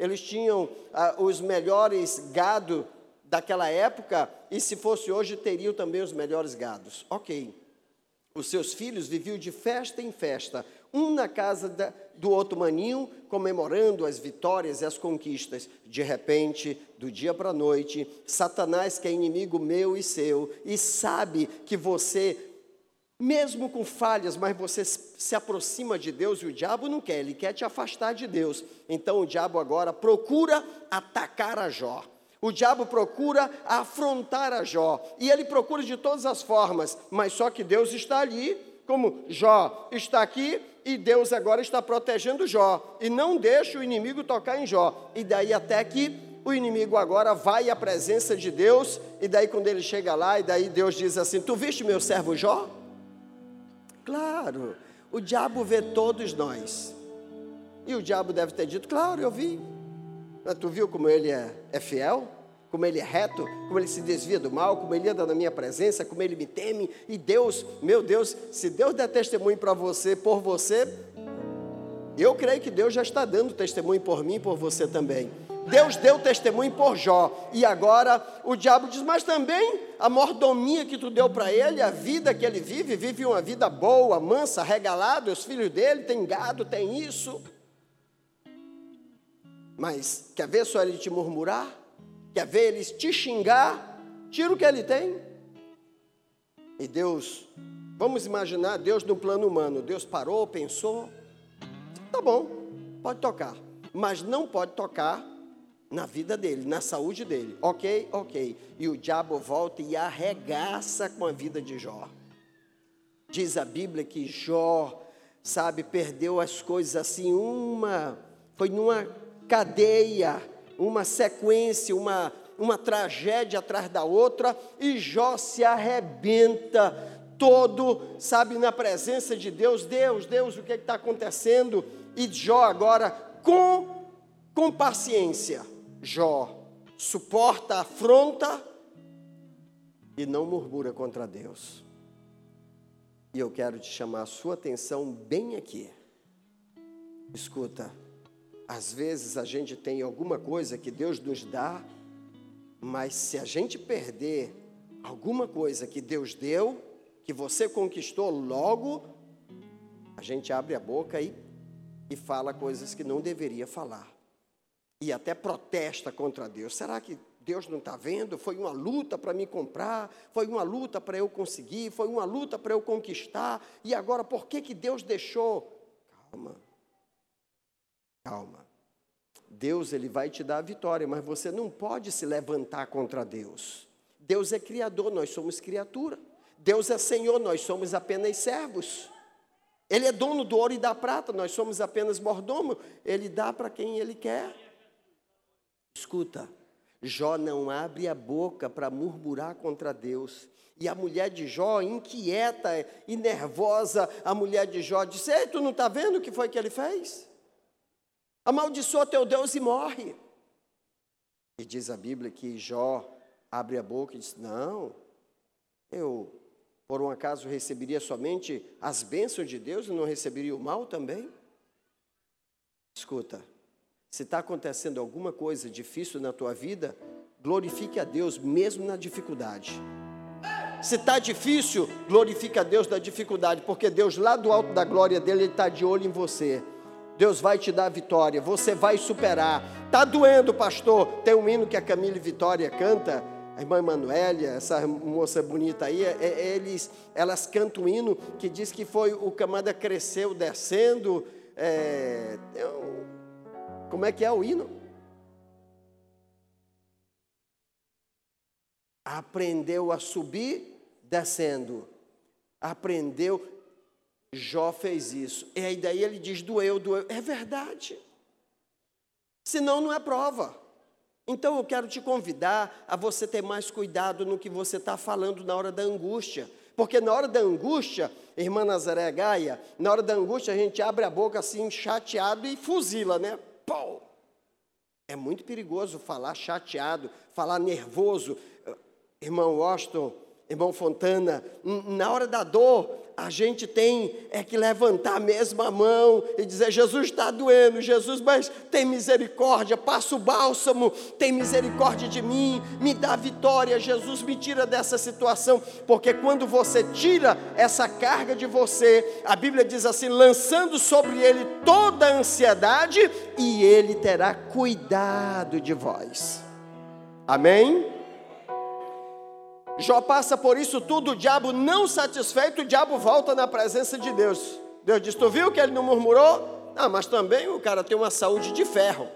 eles tinham ah, os melhores gado daquela época, e se fosse hoje, teriam também os melhores gados. Ok. Os seus filhos viviam de festa em festa, um na casa da, do outro maninho, comemorando as vitórias e as conquistas. De repente, do dia para a noite, Satanás, que é inimigo meu e seu, e sabe que você, mesmo com falhas, mas você se aproxima de Deus e o diabo não quer, ele quer te afastar de Deus. Então o diabo agora procura atacar a Jó. O diabo procura afrontar a Jó, e ele procura de todas as formas, mas só que Deus está ali, como Jó está aqui, e Deus agora está protegendo Jó, e não deixa o inimigo tocar em Jó. E daí até que o inimigo agora vai à presença de Deus, e daí quando ele chega lá, e daí Deus diz assim: Tu viste meu servo Jó? Claro, o diabo vê todos nós. E o diabo deve ter dito: Claro, eu vi. Mas tu viu como ele é, é fiel? Como ele é reto, como ele se desvia do mal, como ele anda na minha presença, como ele me teme. E Deus, meu Deus, se Deus der testemunho para você, por você, eu creio que Deus já está dando testemunho por mim e por você também. Deus deu testemunho por Jó. E agora o diabo diz: Mas também a mordomia que tu deu para ele, a vida que ele vive, vive uma vida boa, mansa, regalada. Os filhos dele têm gado, têm isso. Mas quer ver só ele te murmurar? Quer ver eles te xingar? Tira o que ele tem. E Deus, vamos imaginar Deus no plano humano. Deus parou, pensou. Tá bom, pode tocar. Mas não pode tocar na vida dele, na saúde dele. Ok, ok. E o diabo volta e arregaça com a vida de Jó. Diz a Bíblia que Jó, sabe, perdeu as coisas assim, uma, foi numa cadeia, uma sequência, uma, uma tragédia atrás da outra, e Jó se arrebenta todo, sabe, na presença de Deus. Deus, Deus, o que é está acontecendo? E Jó agora, com, com paciência, Jó suporta a afronta e não murmura contra Deus. E eu quero te chamar a sua atenção bem aqui. Escuta, às vezes a gente tem alguma coisa que Deus nos dá, mas se a gente perder alguma coisa que Deus deu, que você conquistou logo, a gente abre a boca e, e fala coisas que não deveria falar. E até protesta contra Deus. Será que Deus não está vendo? Foi uma luta para me comprar, foi uma luta para eu conseguir, foi uma luta para eu conquistar, e agora por que, que Deus deixou? Calma. Calma. Deus ele vai te dar a vitória, mas você não pode se levantar contra Deus. Deus é criador, nós somos criatura. Deus é Senhor, nós somos apenas servos. Ele é dono do ouro e da prata, nós somos apenas mordomo. Ele dá para quem ele quer. Escuta, Jó não abre a boca para murmurar contra Deus. E a mulher de Jó, inquieta e nervosa, a mulher de Jó disse: Ei, tu não está vendo o que foi que ele fez? amaldiçoa teu Deus e morre. E diz a Bíblia que Jó abre a boca e diz: Não, eu por um acaso receberia somente as bênçãos de Deus e não receberia o mal também? Escuta, se está acontecendo alguma coisa difícil na tua vida, glorifique a Deus mesmo na dificuldade. Se está difícil, glorifique a Deus na dificuldade, porque Deus lá do alto da glória dele, Ele está de olho em você. Deus vai te dar vitória, você vai superar. Tá doendo, pastor? Tem um hino que a Camille Vitória canta, a irmã Emanuélia, essa moça bonita aí, é, é, eles, elas cantam um hino que diz que foi o camada cresceu descendo. É, como é que é o hino? Aprendeu a subir descendo. Aprendeu, Jó fez isso. E aí daí ele diz: doeu, doeu. É verdade. Senão não é prova. Então eu quero te convidar a você ter mais cuidado no que você está falando na hora da angústia. Porque na hora da angústia, irmã Nazaré Gaia, na hora da angústia a gente abre a boca assim, chateado e fuzila, né? É muito perigoso falar chateado, falar nervoso. Irmão Washington, Irmão Fontana, na hora da dor, a gente tem é que levantar mesmo a mão e dizer: Jesus está doendo, Jesus, mas tem misericórdia, passa o bálsamo, tem misericórdia de mim, me dá vitória, Jesus me tira dessa situação, porque quando você tira essa carga de você, a Bíblia diz assim: lançando sobre ele toda a ansiedade, e ele terá cuidado de vós. Amém? Jó passa por isso tudo, o diabo não satisfeito, o diabo volta na presença de Deus. Deus diz: Tu viu que ele não murmurou? Ah, mas também o cara tem uma saúde de ferro.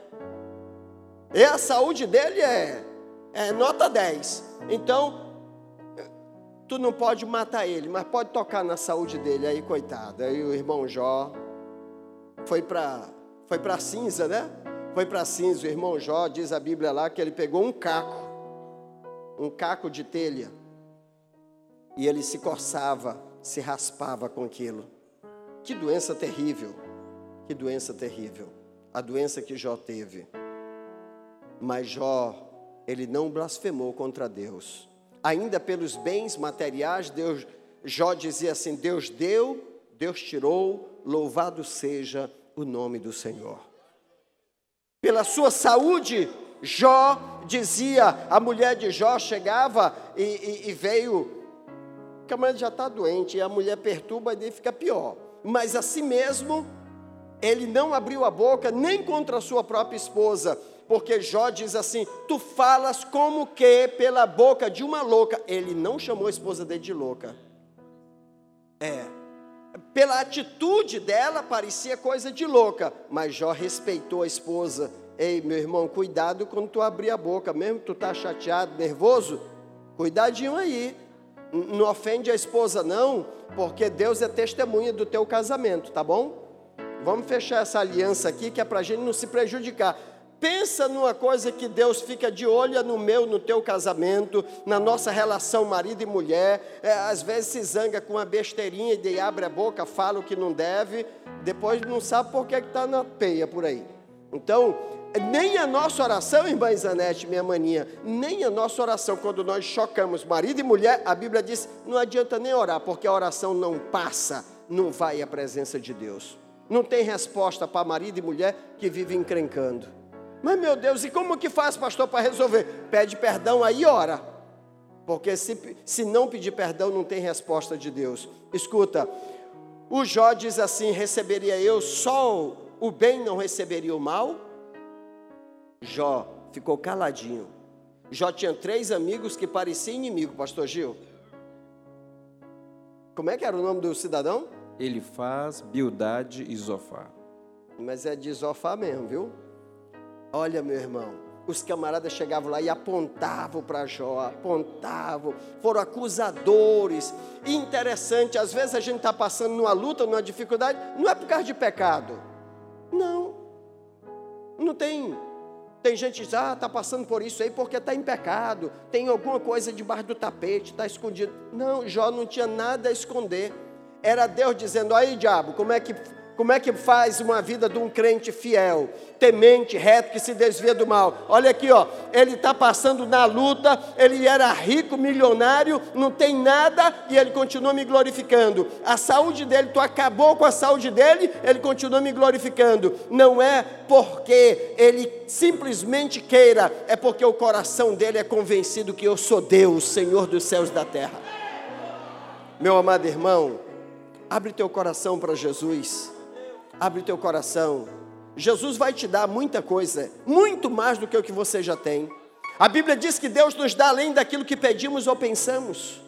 E a saúde dele é, é nota 10. Então, tu não pode matar ele, mas pode tocar na saúde dele. Aí, coitado. Aí o irmão Jó foi para foi a cinza, né? Foi para cinza. O irmão Jó, diz a Bíblia lá, que ele pegou um caco um caco de telha, e ele se coçava, se raspava com aquilo. Que doença terrível, que doença terrível, a doença que Jó teve. Mas Jó, ele não blasfemou contra Deus. Ainda pelos bens materiais, Deus, Jó dizia assim: Deus deu, Deus tirou, louvado seja o nome do Senhor. Pela sua saúde, Jó dizia, a mulher de Jó chegava e, e, e veio, que a mulher já está doente, e a mulher perturba e fica pior. Mas assim mesmo, ele não abriu a boca nem contra a sua própria esposa, porque Jó diz assim: Tu falas como que pela boca de uma louca. Ele não chamou a esposa dele de louca. É. Pela atitude dela parecia coisa de louca, mas Jó respeitou a esposa Ei, meu irmão, cuidado quando tu abrir a boca, mesmo que tu tá chateado, nervoso, cuidadinho aí. Não ofende a esposa não, porque Deus é testemunha do teu casamento, tá bom? Vamos fechar essa aliança aqui que é para a gente não se prejudicar. Pensa numa coisa que Deus fica de olho no meu, no teu casamento, na nossa relação marido e mulher. É, às vezes se zanga com uma besteirinha e abre a boca, fala o que não deve, depois não sabe por que está na peia por aí. Então, nem a nossa oração, irmã Isanete, minha maninha, nem a nossa oração, quando nós chocamos marido e mulher, a Bíblia diz: não adianta nem orar, porque a oração não passa, não vai à presença de Deus. Não tem resposta para marido e mulher que vive encrencando. Mas meu Deus, e como que faz, pastor, para resolver? Pede perdão aí ora. Porque se, se não pedir perdão, não tem resposta de Deus. Escuta, o Jó diz assim: receberia eu só o bem, não receberia o mal? Jó ficou caladinho. Jó tinha três amigos que pareciam inimigo, pastor Gil. Como é que era o nome do cidadão? Ele faz Bildade e Zofá. Mas é de Zofá mesmo, viu? Olha, meu irmão, os camaradas chegavam lá e apontavam para Jó, apontavam, foram acusadores. E interessante, às vezes a gente está passando numa luta, numa dificuldade, não é por causa de pecado. Não. Não tem tem gente que diz, ah, está passando por isso aí porque está em pecado, tem alguma coisa debaixo do tapete, está escondido. Não, Jó não tinha nada a esconder. Era Deus dizendo, aí diabo, como é que como é que faz uma vida de um crente fiel, temente, reto, que se desvia do mal? Olha aqui, ó, ele está passando na luta, ele era rico, milionário, não tem nada e ele continua me glorificando. A saúde dele, tu acabou com a saúde dele, ele continua me glorificando. Não é porque ele simplesmente queira, é porque o coração dele é convencido que eu sou Deus, Senhor dos céus e da terra. Meu amado irmão, abre teu coração para Jesus. Abre o teu coração. Jesus vai te dar muita coisa, muito mais do que o que você já tem. A Bíblia diz que Deus nos dá além daquilo que pedimos ou pensamos.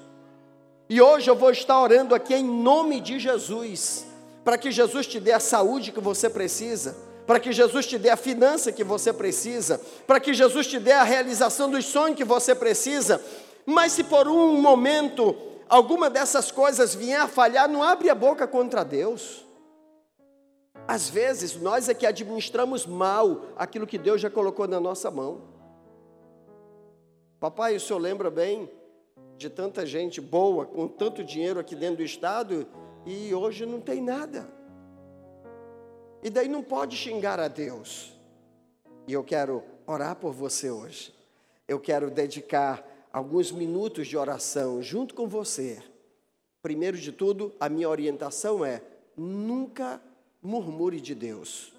E hoje eu vou estar orando aqui em nome de Jesus, para que Jesus te dê a saúde que você precisa, para que Jesus te dê a finança que você precisa, para que Jesus te dê a realização dos sonhos que você precisa. Mas se por um momento alguma dessas coisas vier a falhar, não abre a boca contra Deus. Às vezes, nós é que administramos mal aquilo que Deus já colocou na nossa mão. Papai, o senhor lembra bem de tanta gente boa, com tanto dinheiro aqui dentro do estado, e hoje não tem nada. E daí não pode xingar a Deus. E eu quero orar por você hoje. Eu quero dedicar alguns minutos de oração junto com você. Primeiro de tudo, a minha orientação é: nunca murmure de Deus.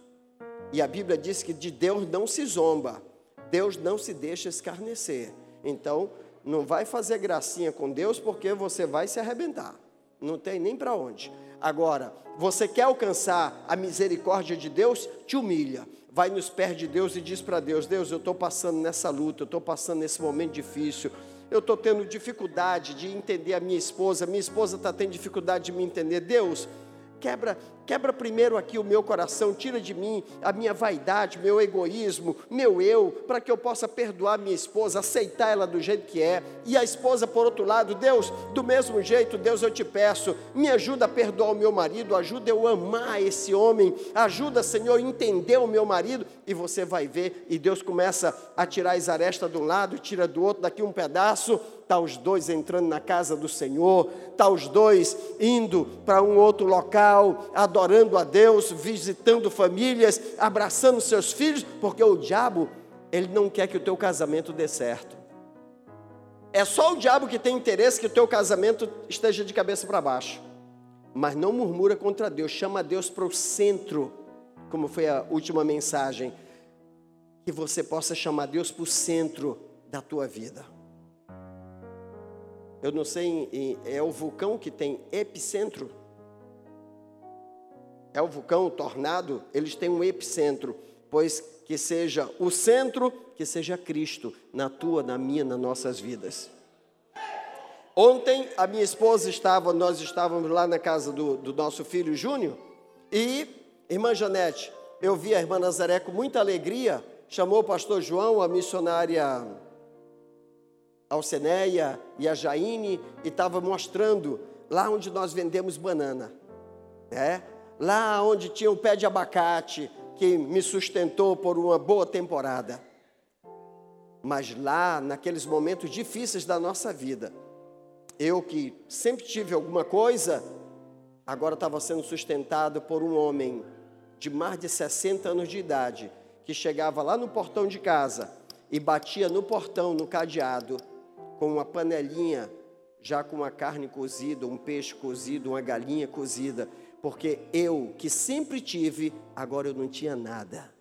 E a Bíblia diz que de Deus não se zomba, Deus não se deixa escarnecer. Então, não vai fazer gracinha com Deus porque você vai se arrebentar. Não tem nem para onde. Agora, você quer alcançar a misericórdia de Deus? Te humilha. Vai nos pés de Deus e diz para Deus: Deus, eu estou passando nessa luta, eu estou passando nesse momento difícil. Eu estou tendo dificuldade de entender a minha esposa, minha esposa está tendo dificuldade de me entender. Deus, Quebra, quebra primeiro aqui o meu coração, tira de mim a minha vaidade, meu egoísmo, meu eu, para que eu possa perdoar minha esposa, aceitar ela do jeito que é. E a esposa, por outro lado, Deus, do mesmo jeito, Deus, eu te peço, me ajuda a perdoar o meu marido, ajuda eu a amar esse homem, ajuda, Senhor, a entender o meu marido, e você vai ver, e Deus começa a tirar as arestas de um lado, tira do outro, daqui um pedaço está os dois entrando na casa do Senhor, está os dois indo para um outro local, adorando a Deus, visitando famílias, abraçando seus filhos, porque o diabo, ele não quer que o teu casamento dê certo. É só o diabo que tem interesse que o teu casamento esteja de cabeça para baixo. Mas não murmura contra Deus, chama Deus para o centro, como foi a última mensagem. Que você possa chamar Deus para o centro da tua vida. Eu não sei, é o vulcão que tem epicentro. É o vulcão, o tornado, eles têm um epicentro, pois que seja o centro, que seja Cristo na tua, na minha, nas nossas vidas. Ontem a minha esposa estava, nós estávamos lá na casa do, do nosso filho Júnior, e irmã Janete, eu vi a irmã Nazaré com muita alegria, chamou o pastor João, a missionária Alceneia e a Jaine e estava mostrando lá onde nós vendemos banana, né? Lá onde tinha o pé de abacate que me sustentou por uma boa temporada. Mas lá, naqueles momentos difíceis da nossa vida, eu que sempre tive alguma coisa, agora estava sendo sustentado por um homem de mais de 60 anos de idade, que chegava lá no portão de casa e batia no portão, no cadeado, com uma panelinha já com uma carne cozida, um peixe cozido, uma galinha cozida, porque eu, que sempre tive, agora eu não tinha nada.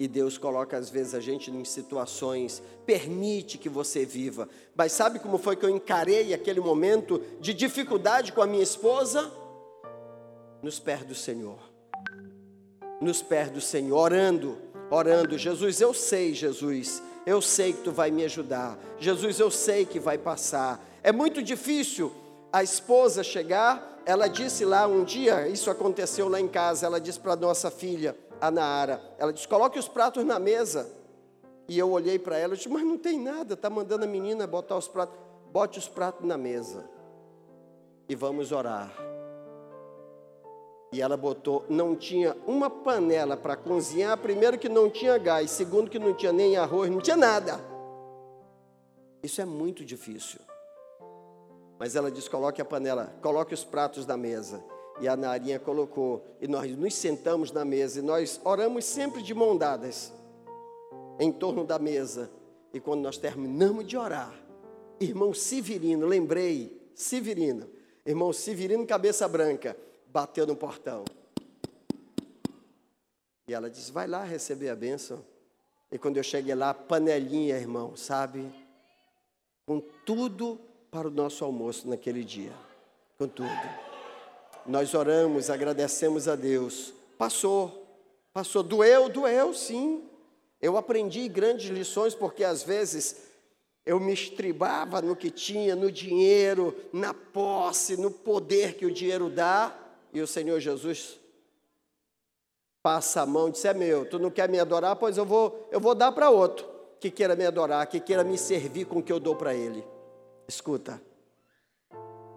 E Deus coloca às vezes a gente em situações, permite que você viva. Mas sabe como foi que eu encarei aquele momento de dificuldade com a minha esposa? Nos pés do Senhor. Nos pés do Senhor, orando, orando. Jesus, eu sei, Jesus, eu sei que tu vai me ajudar. Jesus, eu sei que vai passar. É muito difícil a esposa chegar. Ela disse lá um dia, isso aconteceu lá em casa. Ela disse para nossa filha, a Naara: Ela disse, coloque os pratos na mesa. E eu olhei para ela e disse, mas não tem nada. Está mandando a menina botar os pratos. Bote os pratos na mesa. E vamos orar. E ela botou, não tinha uma panela para cozinhar, primeiro que não tinha gás, segundo que não tinha nem arroz, não tinha nada. Isso é muito difícil. Mas ela disse: coloque a panela, coloque os pratos na mesa. E a Narinha colocou, e nós nos sentamos na mesa, e nós oramos sempre de mão dadas, em torno da mesa. E quando nós terminamos de orar, irmão Severino, lembrei, Severino, irmão Severino, cabeça branca, bateu no portão. E ela disse: Vai lá receber a bênção. E quando eu cheguei lá, panelinha, irmão, sabe? Com tudo para o nosso almoço naquele dia. Com tudo. Nós oramos, agradecemos a Deus. Passou, passou. Doeu, doeu, sim. Eu aprendi grandes lições, porque às vezes eu me estribava no que tinha, no dinheiro, na posse, no poder que o dinheiro dá e o Senhor Jesus passa a mão e diz: É meu, tu não quer me adorar? Pois eu vou, eu vou dar para outro que queira me adorar, que queira me servir com o que eu dou para ele. Escuta,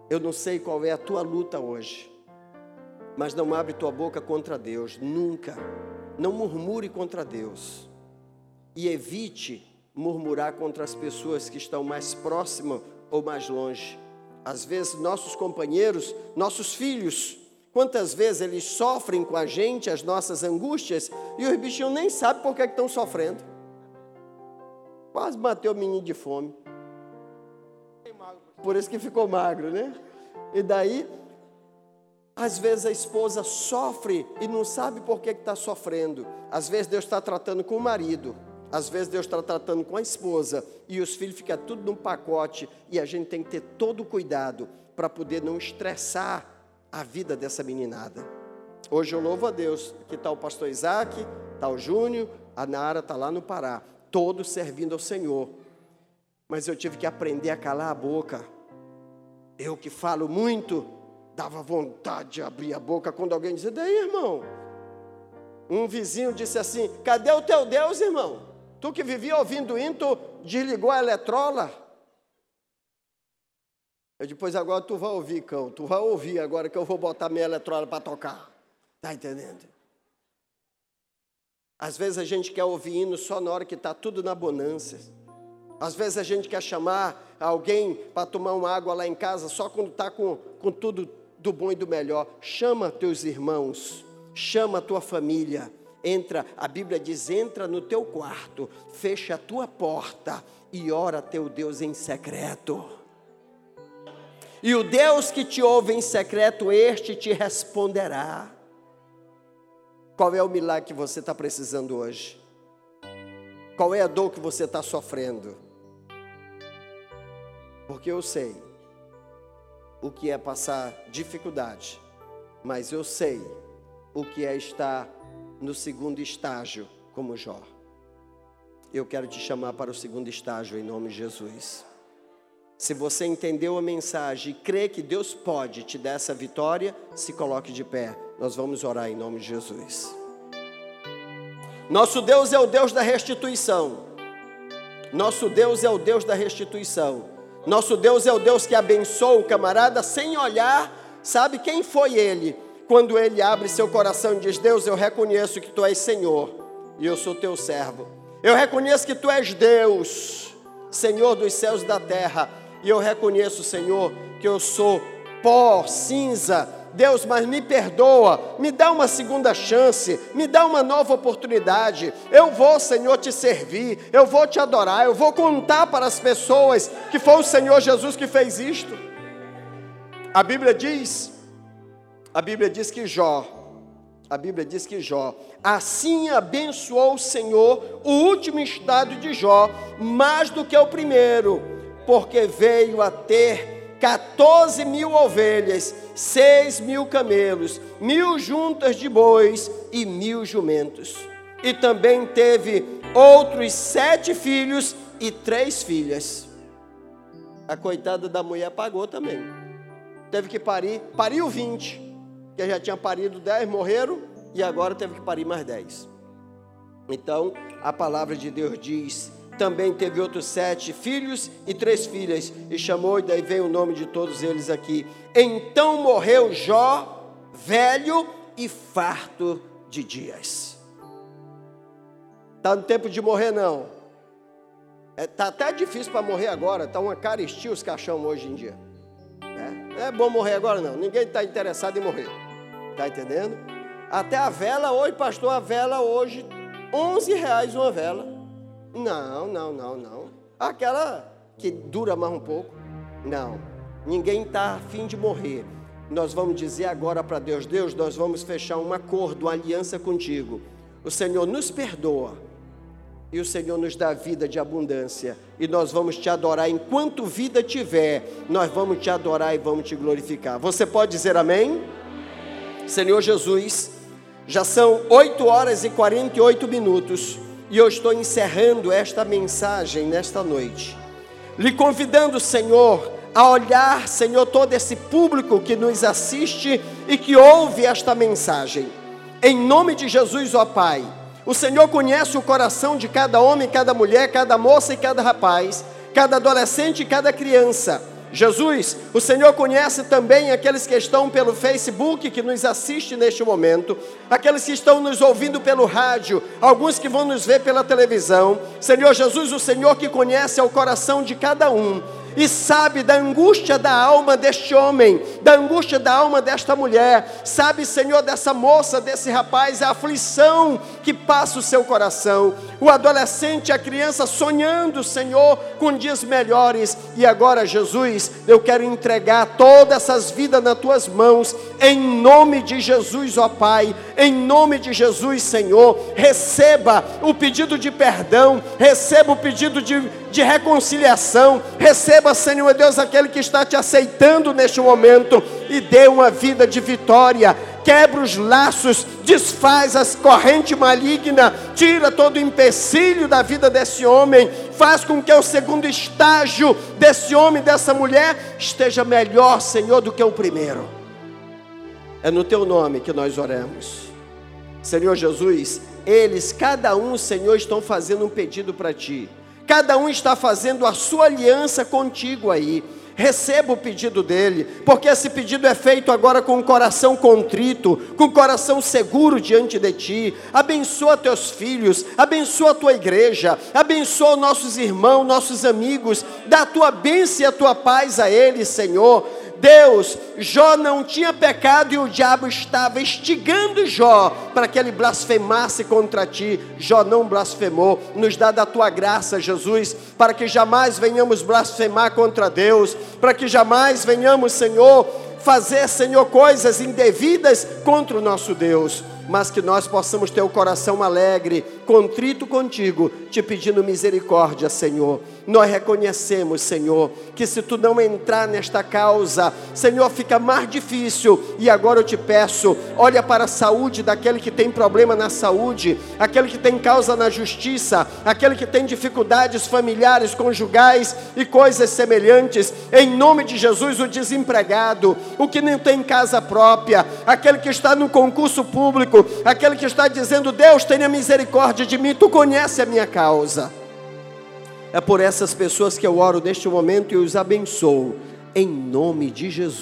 eu não sei qual é a tua luta hoje, mas não abre tua boca contra Deus, nunca. Não murmure contra Deus. E evite murmurar contra as pessoas que estão mais próximas ou mais longe. Às vezes, nossos companheiros, nossos filhos, Quantas vezes eles sofrem com a gente as nossas angústias e os bichinhos nem sabem por que estão sofrendo. Quase matei o menino de fome. Por isso que ficou magro, né? E daí, às vezes a esposa sofre e não sabe por que está sofrendo. Às vezes Deus está tratando com o marido. Às vezes Deus está tratando com a esposa e os filhos ficam tudo num pacote e a gente tem que ter todo o cuidado para poder não estressar a vida dessa meninada. Hoje eu louvo a Deus que está o pastor Isaac, está o Júnior, a Nara está lá no Pará, todos servindo ao Senhor. Mas eu tive que aprender a calar a boca. Eu que falo muito, dava vontade de abrir a boca quando alguém dizia, daí irmão? Um vizinho disse assim: cadê o teu Deus, irmão? Tu que vivia ouvindo hino, desligou a eletrola? Eu depois agora tu vai ouvir, cão. Tu vai ouvir agora que eu vou botar minha eletrola para tocar. Tá entendendo? Às vezes a gente quer ouvir hino só na hora que está tudo na bonança. Às vezes a gente quer chamar alguém para tomar uma água lá em casa só quando está com, com tudo do bom e do melhor. Chama teus irmãos, chama tua família entra, a Bíblia diz: entra no teu quarto, fecha a tua porta e ora teu Deus em secreto. E o Deus que te ouve em secreto, este te responderá. Qual é o milagre que você está precisando hoje? Qual é a dor que você está sofrendo? Porque eu sei o que é passar dificuldade, mas eu sei o que é estar no segundo estágio, como Jó. Eu quero te chamar para o segundo estágio em nome de Jesus. Se você entendeu a mensagem e crê que Deus pode te dar essa vitória, se coloque de pé. Nós vamos orar em nome de Jesus. Nosso Deus é o Deus da restituição. Nosso Deus é o Deus da restituição. Nosso Deus é o Deus que abençoa o camarada sem olhar, sabe quem foi ele, quando ele abre seu coração e diz: Deus, eu reconheço que tu és Senhor e eu sou teu servo. Eu reconheço que tu és Deus, Senhor dos céus e da terra, e eu reconheço, Senhor, que eu sou pó, cinza. Deus, mas me perdoa, me dá uma segunda chance, me dá uma nova oportunidade. Eu vou, Senhor, te servir, eu vou te adorar, eu vou contar para as pessoas que foi o Senhor Jesus que fez isto. A Bíblia diz a Bíblia diz que Jó, a Bíblia diz que Jó, assim abençoou o Senhor o último estado de Jó, mais do que o primeiro, porque veio a ter 14 mil ovelhas, 6 mil camelos, mil juntas de bois e mil jumentos. E também teve outros sete filhos e três filhas. A coitada da mulher pagou também. Teve que parir, pariu 20 que já tinha parido dez, morreram, e agora teve que parir mais dez. Então, a palavra de Deus diz: também teve outros sete filhos e três filhas, e chamou, e daí vem o nome de todos eles aqui. Então morreu Jó, velho e farto de dias. Está no tempo de morrer, não. Está é, tá até difícil para morrer agora, está uma caristia os caixão hoje em dia. É, não é bom morrer agora, não. Ninguém está interessado em morrer. Está entendendo? Até a vela hoje, pastor, a vela hoje, 11 reais uma vela. Não, não, não, não. Aquela que dura mais um pouco. Não. Ninguém está afim de morrer. Nós vamos dizer agora para Deus: Deus, nós vamos fechar um acordo, uma aliança contigo. O Senhor nos perdoa e o Senhor nos dá vida de abundância. E nós vamos te adorar enquanto vida tiver. Nós vamos te adorar e vamos te glorificar. Você pode dizer amém? Senhor Jesus, já são 8 horas e 48 minutos e eu estou encerrando esta mensagem nesta noite, lhe convidando, Senhor, a olhar, Senhor, todo esse público que nos assiste e que ouve esta mensagem. Em nome de Jesus, ó Pai, o Senhor conhece o coração de cada homem, cada mulher, cada moça e cada rapaz, cada adolescente e cada criança. Jesus, o Senhor conhece também aqueles que estão pelo Facebook, que nos assistem neste momento, aqueles que estão nos ouvindo pelo rádio, alguns que vão nos ver pela televisão. Senhor Jesus, o Senhor que conhece o coração de cada um. E sabe da angústia da alma deste homem, da angústia da alma desta mulher, sabe, Senhor, dessa moça, desse rapaz, a aflição que passa o seu coração, o adolescente, a criança sonhando, Senhor, com dias melhores, e agora, Jesus, eu quero entregar todas essas vidas nas tuas mãos, em nome de Jesus, ó Pai, em nome de Jesus, Senhor, receba o pedido de perdão, receba o pedido de, de reconciliação, receba, Senhor Deus, aquele que está te aceitando neste momento e dê uma vida de vitória. Quebra os laços, desfaz as correntes malignas, tira todo o empecilho da vida desse homem, faz com que o segundo estágio desse homem, dessa mulher, esteja melhor, Senhor, do que o primeiro. É no teu nome que nós oramos. Senhor Jesus, eles, cada um, Senhor, estão fazendo um pedido para ti. Cada um está fazendo a sua aliança contigo aí. Receba o pedido dele, porque esse pedido é feito agora com o coração contrito, com o coração seguro diante de ti. Abençoa teus filhos, abençoa tua igreja, abençoa nossos irmãos, nossos amigos, dá a tua bênção e a tua paz a eles, Senhor. Deus, Jó não tinha pecado e o diabo estava instigando Jó para que ele blasfemasse contra ti. Jó não blasfemou. Nos dá da tua graça, Jesus, para que jamais venhamos blasfemar contra Deus, para que jamais venhamos, Senhor, fazer, Senhor, coisas indevidas contra o nosso Deus mas que nós possamos ter o coração alegre, contrito contigo, te pedindo misericórdia, Senhor. Nós reconhecemos, Senhor, que se tu não entrar nesta causa, Senhor, fica mais difícil. E agora eu te peço, olha para a saúde daquele que tem problema na saúde, aquele que tem causa na justiça, aquele que tem dificuldades familiares, conjugais e coisas semelhantes. Em nome de Jesus, o desempregado, o que não tem casa própria, aquele que está no concurso público, aquele que está dizendo: Deus, tenha misericórdia de mim, tu conhece a minha causa. É por essas pessoas que eu oro neste momento e os abençoo, em nome de Jesus.